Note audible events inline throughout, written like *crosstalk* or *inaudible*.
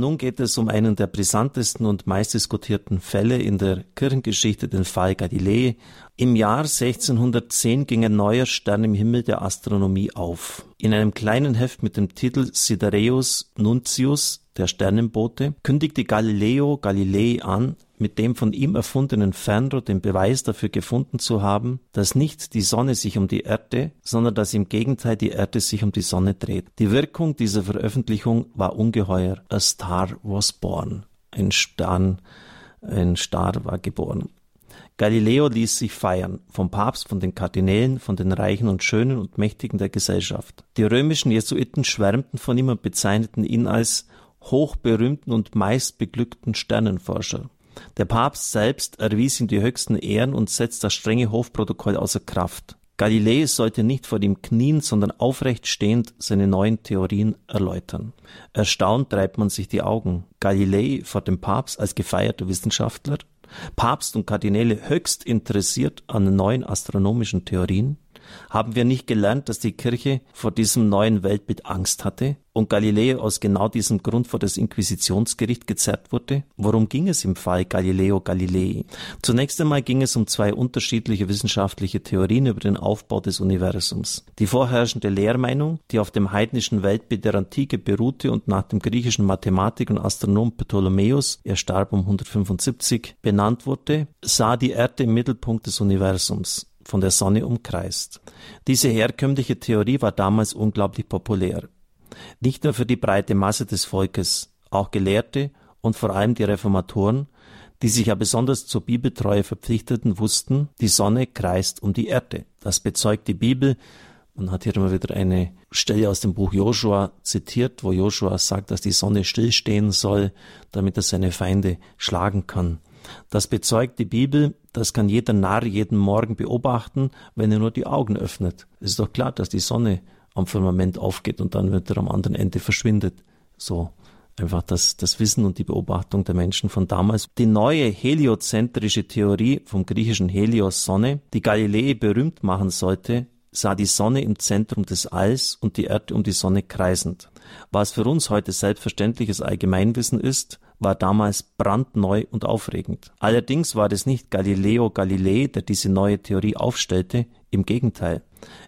Nun geht es um einen der brisantesten und meistdiskutierten Fälle in der Kirchengeschichte, den Fall Galilei. Im Jahr 1610 ging ein neuer Stern im Himmel der Astronomie auf. In einem kleinen Heft mit dem Titel Sidereus Nuntius, der Sternenbote, kündigte Galileo Galilei an, mit dem von ihm erfundenen Fernrohr den Beweis dafür gefunden zu haben, dass nicht die Sonne sich um die Erde, sondern dass im Gegenteil die Erde sich um die Sonne dreht. Die Wirkung dieser Veröffentlichung war ungeheuer. A star was born. Ein Stern, ein Star war geboren. Galileo ließ sich feiern, vom Papst, von den Kardinälen, von den Reichen und Schönen und Mächtigen der Gesellschaft. Die römischen Jesuiten schwärmten von ihm und bezeichneten ihn als hochberühmten und meistbeglückten Sternenforscher. Der Papst selbst erwies ihm die höchsten Ehren und setzt das strenge Hofprotokoll außer Kraft. Galilei sollte nicht vor ihm knien, sondern aufrecht stehend seine neuen Theorien erläutern. Erstaunt treibt man sich die Augen. Galilei vor dem Papst als gefeierter Wissenschaftler, Papst und Kardinäle höchst interessiert an neuen astronomischen Theorien, haben wir nicht gelernt, dass die Kirche vor diesem neuen Weltbild Angst hatte und Galileo aus genau diesem Grund vor das Inquisitionsgericht gezerrt wurde? Worum ging es im Fall Galileo Galilei? Zunächst einmal ging es um zwei unterschiedliche wissenschaftliche Theorien über den Aufbau des Universums. Die vorherrschende Lehrmeinung, die auf dem heidnischen Weltbild der Antike beruhte und nach dem griechischen Mathematik und Astronom Ptolemäus, er starb um 175, benannt wurde, sah die Erde im Mittelpunkt des Universums von der Sonne umkreist. Diese herkömmliche Theorie war damals unglaublich populär. Nicht nur für die breite Masse des Volkes, auch Gelehrte und vor allem die Reformatoren, die sich ja besonders zur Bibeltreue verpflichteten, wussten, die Sonne kreist um die Erde. Das bezeugt die Bibel. Man hat hier immer wieder eine Stelle aus dem Buch Joshua zitiert, wo Joshua sagt, dass die Sonne stillstehen soll, damit er seine Feinde schlagen kann. Das bezeugt die Bibel, das kann jeder Narr jeden Morgen beobachten, wenn er nur die Augen öffnet. Es ist doch klar, dass die Sonne am Firmament aufgeht und dann wird er am anderen Ende verschwindet. So einfach das, das Wissen und die Beobachtung der Menschen von damals. Die neue heliozentrische Theorie vom griechischen Helios Sonne, die Galilei berühmt machen sollte, sah die Sonne im Zentrum des Alls und die Erde um die Sonne kreisend. Was für uns heute selbstverständliches Allgemeinwissen ist, war damals brandneu und aufregend. Allerdings war es nicht Galileo Galilei, der diese neue Theorie aufstellte, im Gegenteil.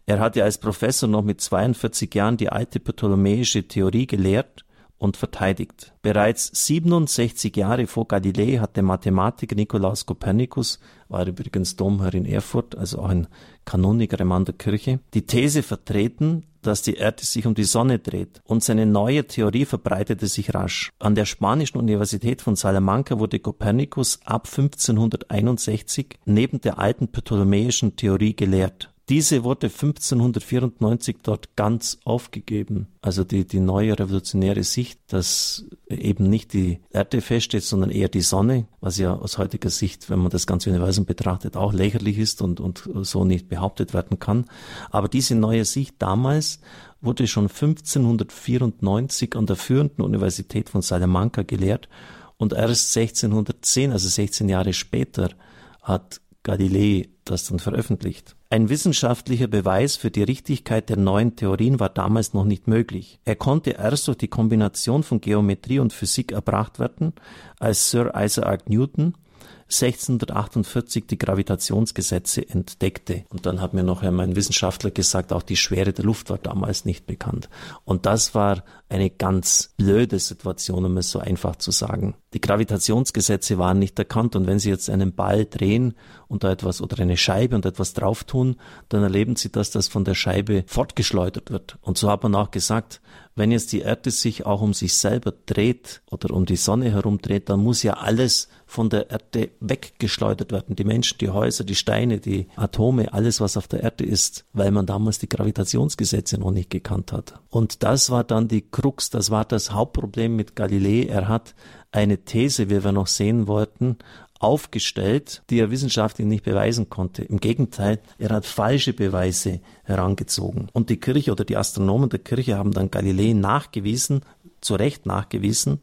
Er hatte als Professor noch mit 42 Jahren die alte ptolemäische Theorie gelehrt und verteidigt. Bereits 67 Jahre vor Galilei hat der Mathematiker Nikolaus Kopernikus, war übrigens Domherr in Erfurt, also auch ein Kanoniker im Mann der Kirche, die These vertreten, dass die Erde sich um die Sonne dreht und seine neue Theorie verbreitete sich rasch. An der spanischen Universität von Salamanca wurde Kopernikus ab 1561 neben der alten ptolemäischen Theorie gelehrt. Diese wurde 1594 dort ganz aufgegeben. Also die, die neue revolutionäre Sicht, dass eben nicht die Erde feststeht, sondern eher die Sonne, was ja aus heutiger Sicht, wenn man das ganze Universum betrachtet, auch lächerlich ist und, und so nicht behauptet werden kann. Aber diese neue Sicht damals wurde schon 1594 an der führenden Universität von Salamanca gelehrt und erst 1610, also 16 Jahre später, hat Galilei das dann veröffentlicht. Ein wissenschaftlicher Beweis für die Richtigkeit der neuen Theorien war damals noch nicht möglich. Er konnte erst durch die Kombination von Geometrie und Physik erbracht werden, als Sir Isaac Newton 1648 die Gravitationsgesetze entdeckte. Und dann hat mir noch mein Wissenschaftler gesagt, auch die Schwere der Luft war damals nicht bekannt. Und das war eine ganz blöde Situation, um es so einfach zu sagen. Die Gravitationsgesetze waren nicht erkannt und wenn Sie jetzt einen Ball drehen und da etwas oder eine Scheibe und etwas drauf tun, dann erleben Sie, dass das von der Scheibe fortgeschleudert wird. Und so hat man auch gesagt, wenn jetzt die Erde sich auch um sich selber dreht oder um die Sonne herum dreht, dann muss ja alles von der Erde weggeschleudert werden. Die Menschen, die Häuser, die Steine, die Atome, alles, was auf der Erde ist, weil man damals die Gravitationsgesetze noch nicht gekannt hat. Und das war dann die Krux, das war das Hauptproblem mit Galilei. Er hat eine These, wie wir noch sehen wollten, aufgestellt, die er wissenschaftlich nicht beweisen konnte. Im Gegenteil, er hat falsche Beweise herangezogen. Und die Kirche oder die Astronomen der Kirche haben dann Galilei nachgewiesen, zu Recht nachgewiesen,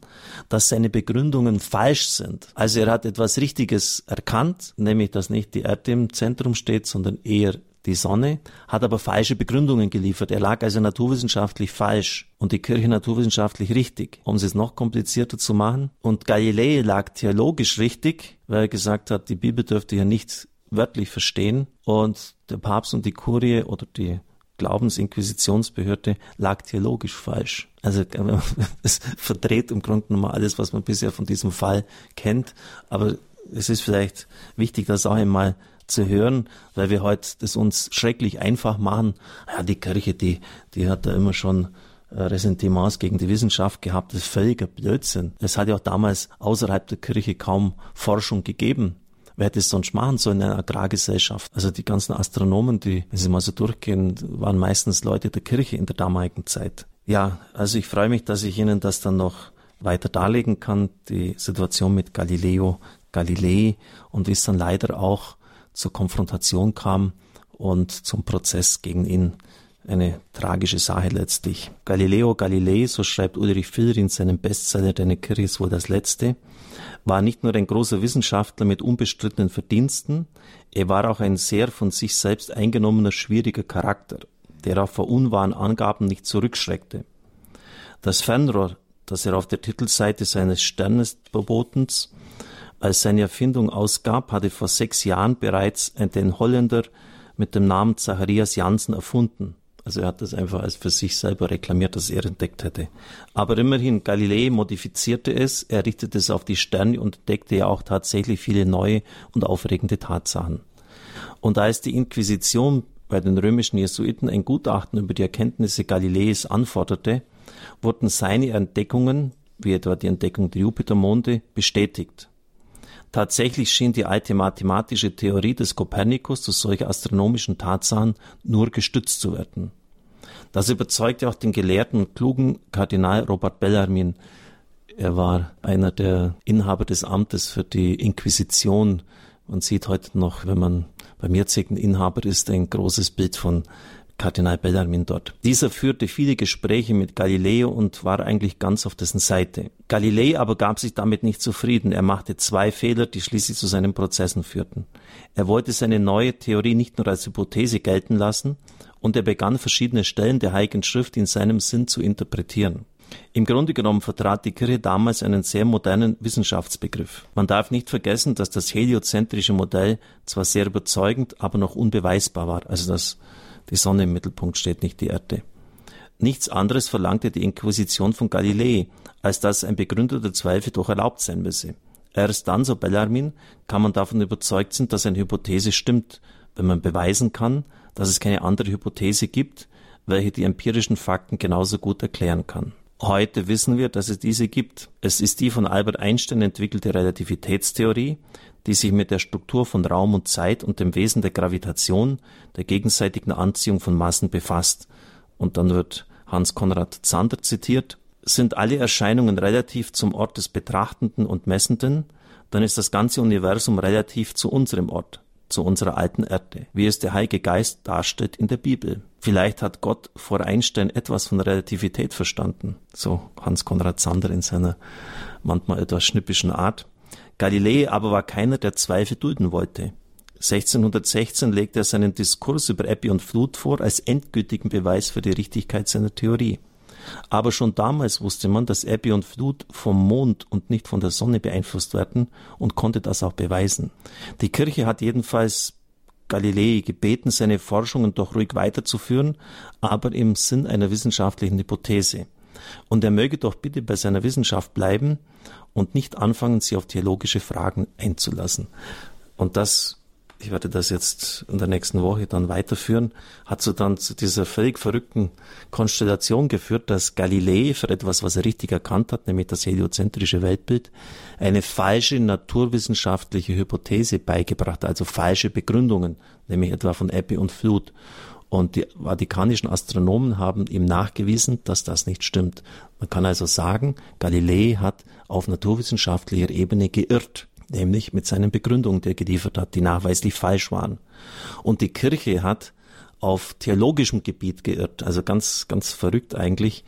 dass seine Begründungen falsch sind. Also er hat etwas Richtiges erkannt, nämlich dass nicht die Erde im Zentrum steht, sondern eher die Sonne, hat aber falsche Begründungen geliefert. Er lag also naturwissenschaftlich falsch und die Kirche naturwissenschaftlich richtig, um es noch komplizierter zu machen. Und Galilei lag theologisch richtig, weil er gesagt hat, die Bibel dürfte ja nicht wörtlich verstehen und der Papst und die Kurie oder die Glaubensinquisitionsbehörde lag theologisch falsch. Also *laughs* es verdreht im Grunde genommen alles, was man bisher von diesem Fall kennt. Aber es ist vielleicht wichtig, das auch einmal zu hören, weil wir heute das uns schrecklich einfach machen. Ja, die Kirche, die, die hat da immer schon äh, Ressentiments gegen die Wissenschaft gehabt. Das ist völliger Blödsinn. Es hat ja auch damals außerhalb der Kirche kaum Forschung gegeben. Hätte es sonst machen sollen in einer Agrargesellschaft? Also die ganzen Astronomen, die, wenn sie mal so durchgehen, waren meistens Leute der Kirche in der damaligen Zeit. Ja, also ich freue mich, dass ich Ihnen das dann noch weiter darlegen kann, die Situation mit Galileo Galilei und wie es dann leider auch zur Konfrontation kam und zum Prozess gegen ihn. Eine tragische Sache letztlich. Galileo Galilei, so schreibt Ulrich Filler in seinem Bestseller Deine Kirche ist wohl das Letzte, war nicht nur ein großer Wissenschaftler mit unbestrittenen Verdiensten, er war auch ein sehr von sich selbst eingenommener, schwieriger Charakter, der auch vor unwahren Angaben nicht zurückschreckte. Das Fernrohr, das er auf der Titelseite seines Sternesverbotens als seine Erfindung ausgab, hatte vor sechs Jahren bereits den Holländer mit dem Namen Zacharias Janssen erfunden. Also er hat das einfach als für sich selber reklamiert, dass er entdeckt hätte. Aber immerhin, Galilei modifizierte es, er richtete es auf die Sterne und entdeckte ja auch tatsächlich viele neue und aufregende Tatsachen. Und als die Inquisition bei den römischen Jesuiten ein Gutachten über die Erkenntnisse Galileis anforderte, wurden seine Entdeckungen, wie etwa die Entdeckung der Jupitermonde, bestätigt. Tatsächlich schien die alte mathematische Theorie des Kopernikus zu solchen astronomischen Tatsachen nur gestützt zu werden. Das überzeugte auch den gelehrten und klugen Kardinal Robert Bellarmin. Er war einer der Inhaber des Amtes für die Inquisition. Man sieht heute noch, wenn man beim jetzigen Inhaber ist, ein großes Bild von Kardinal Bellarmin dort. Dieser führte viele Gespräche mit Galileo und war eigentlich ganz auf dessen Seite. Galilei aber gab sich damit nicht zufrieden. Er machte zwei Fehler, die schließlich zu seinen Prozessen führten. Er wollte seine neue Theorie nicht nur als Hypothese gelten lassen, und er begann verschiedene Stellen der Heiligen Schrift in seinem Sinn zu interpretieren. Im Grunde genommen vertrat die Kirche damals einen sehr modernen Wissenschaftsbegriff. Man darf nicht vergessen, dass das heliozentrische Modell zwar sehr überzeugend, aber noch unbeweisbar war. Also das die Sonne im Mittelpunkt steht, nicht die Erde. Nichts anderes verlangte die Inquisition von Galilei, als dass ein begründeter Zweifel doch erlaubt sein müsse. Erst dann, so Bellarmin, kann man davon überzeugt sein, dass eine Hypothese stimmt, wenn man beweisen kann, dass es keine andere Hypothese gibt, welche die empirischen Fakten genauso gut erklären kann. Heute wissen wir, dass es diese gibt. Es ist die von Albert Einstein entwickelte Relativitätstheorie, die sich mit der Struktur von Raum und Zeit und dem Wesen der Gravitation, der gegenseitigen Anziehung von Massen befasst. Und dann wird Hans Konrad Zander zitiert. Sind alle Erscheinungen relativ zum Ort des Betrachtenden und Messenden, dann ist das ganze Universum relativ zu unserem Ort, zu unserer alten Erde, wie es der Heilige Geist darstellt in der Bibel. Vielleicht hat Gott vor Einstein etwas von Relativität verstanden, so Hans Konrad Zander in seiner manchmal etwas schnippischen Art. Galilei aber war keiner, der Zweifel dulden wollte. 1616 legte er seinen Diskurs über Ebbe und Flut vor als endgültigen Beweis für die Richtigkeit seiner Theorie. Aber schon damals wusste man, dass Ebbe und Flut vom Mond und nicht von der Sonne beeinflusst werden und konnte das auch beweisen. Die Kirche hat jedenfalls Galilei gebeten, seine Forschungen doch ruhig weiterzuführen, aber im Sinn einer wissenschaftlichen Hypothese. Und er möge doch bitte bei seiner Wissenschaft bleiben und nicht anfangen, sie auf theologische Fragen einzulassen. Und das, ich werde das jetzt in der nächsten Woche dann weiterführen, hat so dann zu dieser völlig verrückten Konstellation geführt, dass Galilei für etwas, was er richtig erkannt hat, nämlich das heliozentrische Weltbild, eine falsche naturwissenschaftliche Hypothese beigebracht, also falsche Begründungen, nämlich etwa von Ebbe und Flut. Und die vatikanischen Astronomen haben ihm nachgewiesen, dass das nicht stimmt. Man kann also sagen, Galilei hat auf naturwissenschaftlicher Ebene geirrt, nämlich mit seinen Begründungen, die er geliefert hat, die nachweislich falsch waren. Und die Kirche hat auf theologischem Gebiet geirrt, also ganz, ganz verrückt eigentlich.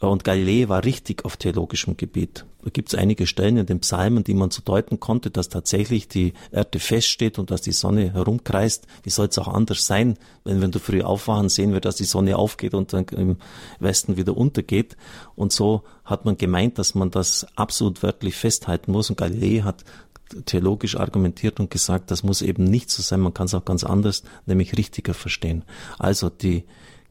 Und Galilei war richtig auf theologischem Gebiet. Da gibt es einige Stellen in den Psalmen, die man so deuten konnte, dass tatsächlich die Erde feststeht und dass die Sonne herumkreist. Wie soll es auch anders sein, wenn wir früh aufwachen, sehen wir, dass die Sonne aufgeht und dann im Westen wieder untergeht. Und so hat man gemeint, dass man das absolut wörtlich festhalten muss. Und Galilei hat theologisch argumentiert und gesagt, das muss eben nicht so sein, man kann es auch ganz anders, nämlich richtiger verstehen. Also die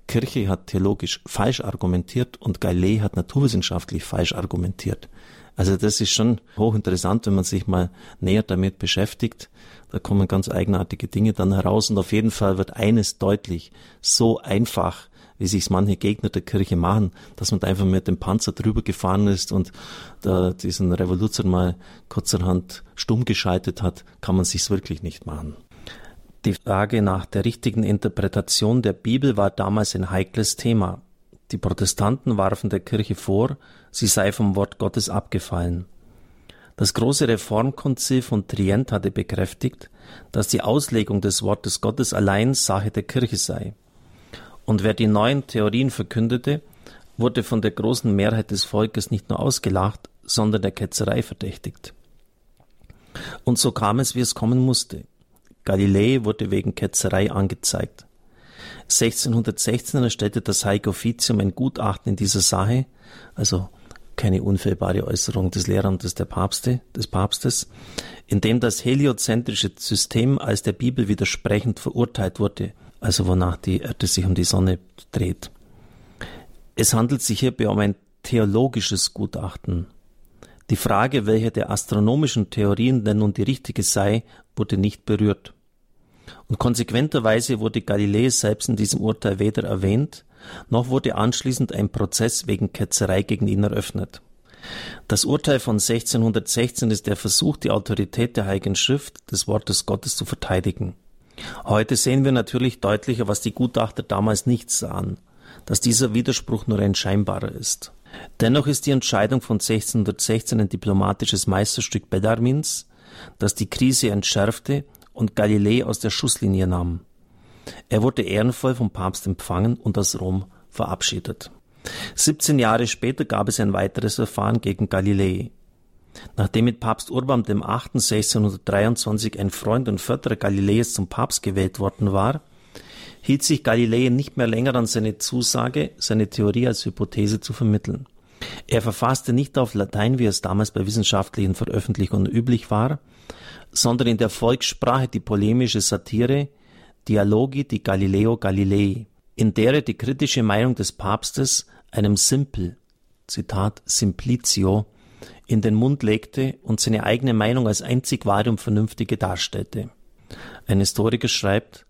Kirche hat theologisch falsch argumentiert und Galilei hat naturwissenschaftlich falsch argumentiert. Also das ist schon hochinteressant, wenn man sich mal näher damit beschäftigt. Da kommen ganz eigenartige Dinge dann heraus und auf jeden Fall wird eines deutlich, so einfach, wie sich manche Gegner der Kirche machen, dass man da einfach mit dem Panzer drüber gefahren ist und da diesen Revoluzer mal kurzerhand stumm geschaltet hat, kann man sich's wirklich nicht machen. Die Frage nach der richtigen Interpretation der Bibel war damals ein heikles Thema. Die Protestanten warfen der Kirche vor, sie sei vom Wort Gottes abgefallen. Das große Reformkonzil von Trient hatte bekräftigt, dass die Auslegung des Wortes Gottes allein Sache der Kirche sei. Und wer die neuen Theorien verkündete, wurde von der großen Mehrheit des Volkes nicht nur ausgelacht, sondern der Ketzerei verdächtigt. Und so kam es, wie es kommen musste. Galilei wurde wegen Ketzerei angezeigt. 1616 erstellte das Heilige Offizium ein Gutachten in dieser Sache, also keine unfehlbare Äußerung des Lehramtes der Papste, des Papstes, in dem das heliozentrische System als der Bibel widersprechend verurteilt wurde, also wonach die Erde sich um die Sonne dreht. Es handelt sich hierbei um ein theologisches Gutachten. Die Frage, welche der astronomischen Theorien denn nun die richtige sei, wurde nicht berührt. Und konsequenterweise wurde Galilei selbst in diesem Urteil weder erwähnt, noch wurde anschließend ein Prozess wegen Ketzerei gegen ihn eröffnet. Das Urteil von 1616 ist der Versuch, die Autorität der Heiligen Schrift, des Wortes Gottes zu verteidigen. Heute sehen wir natürlich deutlicher, was die Gutachter damals nicht sahen, dass dieser Widerspruch nur ein scheinbarer ist. Dennoch ist die Entscheidung von 1616 ein diplomatisches Meisterstück Bellarmins, das die Krise entschärfte und Galilei aus der Schusslinie nahm. Er wurde ehrenvoll vom Papst empfangen und aus Rom verabschiedet. 17 Jahre später gab es ein weiteres Verfahren gegen Galilei. Nachdem mit Papst Urban dem 8. 1623 ein Freund und Förderer Galileis zum Papst gewählt worden war, hielt sich Galilei nicht mehr länger an seine Zusage, seine Theorie als Hypothese zu vermitteln. Er verfasste nicht auf Latein, wie es damals bei wissenschaftlichen Veröffentlichungen üblich war, sondern in der Volkssprache die polemische Satire Dialogi di Galileo Galilei, in der er die kritische Meinung des Papstes einem Simpel, Zitat Simplicio, in den Mund legte und seine eigene Meinung als einzig wahre und vernünftige darstellte. Ein Historiker schreibt,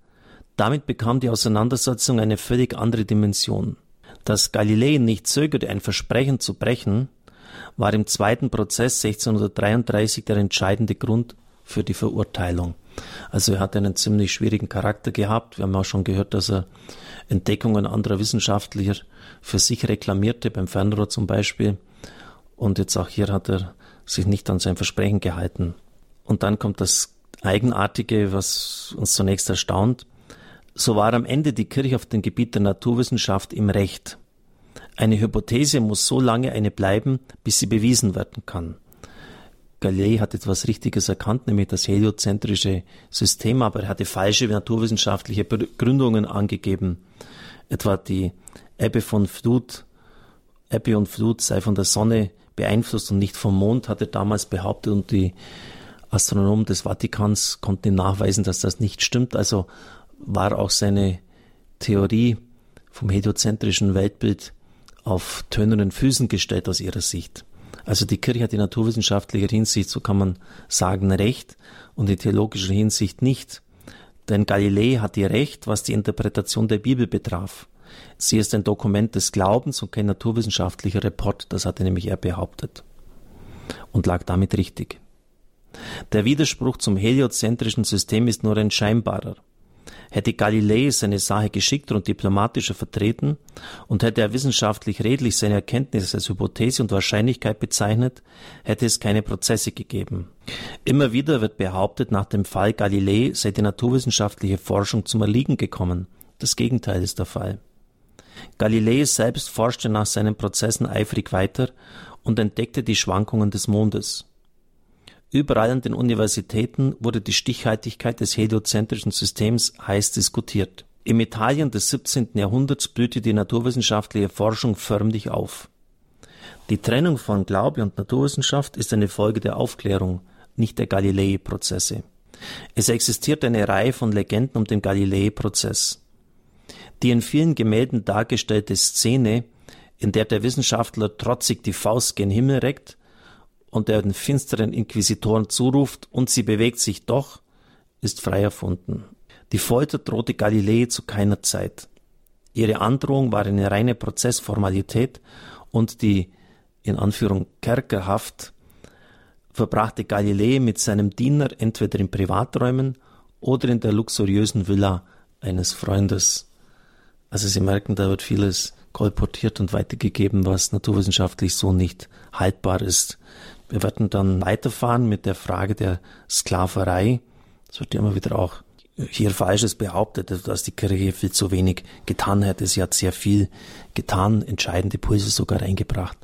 damit bekam die Auseinandersetzung eine völlig andere Dimension. Dass Galilei nicht zögerte, ein Versprechen zu brechen, war im zweiten Prozess 1633 der entscheidende Grund für die Verurteilung. Also er hat einen ziemlich schwierigen Charakter gehabt. Wir haben auch schon gehört, dass er Entdeckungen anderer Wissenschaftler für sich reklamierte, beim Fernrohr zum Beispiel. Und jetzt auch hier hat er sich nicht an sein Versprechen gehalten. Und dann kommt das Eigenartige, was uns zunächst erstaunt. So war am Ende die Kirche auf dem Gebiet der Naturwissenschaft im Recht. Eine Hypothese muss so lange eine bleiben, bis sie bewiesen werden kann. Galilei hat etwas Richtiges erkannt, nämlich das heliozentrische System, aber er hatte falsche naturwissenschaftliche Begründungen angegeben. Etwa die Ebbe von Flut, Ebbe und Flut sei von der Sonne beeinflusst und nicht vom Mond, hat er damals behauptet und die Astronomen des Vatikans konnten nachweisen, dass das nicht stimmt. Also war auch seine Theorie vom heliozentrischen Weltbild auf tönenden Füßen gestellt aus ihrer Sicht. Also die Kirche hat in naturwissenschaftlicher Hinsicht, so kann man sagen, recht und in theologischer Hinsicht nicht. Denn Galilei hat ihr Recht, was die Interpretation der Bibel betraf. Sie ist ein Dokument des Glaubens und kein naturwissenschaftlicher Report, das hatte nämlich er behauptet. Und lag damit richtig. Der Widerspruch zum heliozentrischen System ist nur ein scheinbarer. Hätte Galilei seine Sache geschickter und diplomatischer vertreten und hätte er wissenschaftlich redlich seine Erkenntnisse als Hypothese und Wahrscheinlichkeit bezeichnet, hätte es keine Prozesse gegeben. Immer wieder wird behauptet, nach dem Fall Galilei sei die naturwissenschaftliche Forschung zum Erliegen gekommen. Das Gegenteil ist der Fall. Galilei selbst forschte nach seinen Prozessen eifrig weiter und entdeckte die Schwankungen des Mondes. Überall an den Universitäten wurde die Stichhaltigkeit des heliozentrischen Systems heiß diskutiert. Im Italien des 17. Jahrhunderts blühte die naturwissenschaftliche Forschung förmlich auf. Die Trennung von Glaube und Naturwissenschaft ist eine Folge der Aufklärung, nicht der Galilei-Prozesse. Es existiert eine Reihe von Legenden um den Galilei-Prozess. Die in vielen Gemälden dargestellte Szene, in der der Wissenschaftler trotzig die Faust gen Himmel reckt und der den finsteren Inquisitoren zuruft, und sie bewegt sich doch, ist frei erfunden. Die Folter drohte Galilei zu keiner Zeit. Ihre Androhung war eine reine Prozessformalität und die, in Anführung, Kerkerhaft verbrachte Galilei mit seinem Diener entweder in Privaträumen oder in der luxuriösen Villa eines Freundes. Also Sie merken, da wird vieles kolportiert und weitergegeben, was naturwissenschaftlich so nicht haltbar ist. Wir werden dann weiterfahren mit der Frage der Sklaverei. Es wird immer wieder auch hier Falsches behauptet, dass die Kirche viel zu wenig getan hätte. Sie hat sehr viel getan, entscheidende Pulse sogar eingebracht.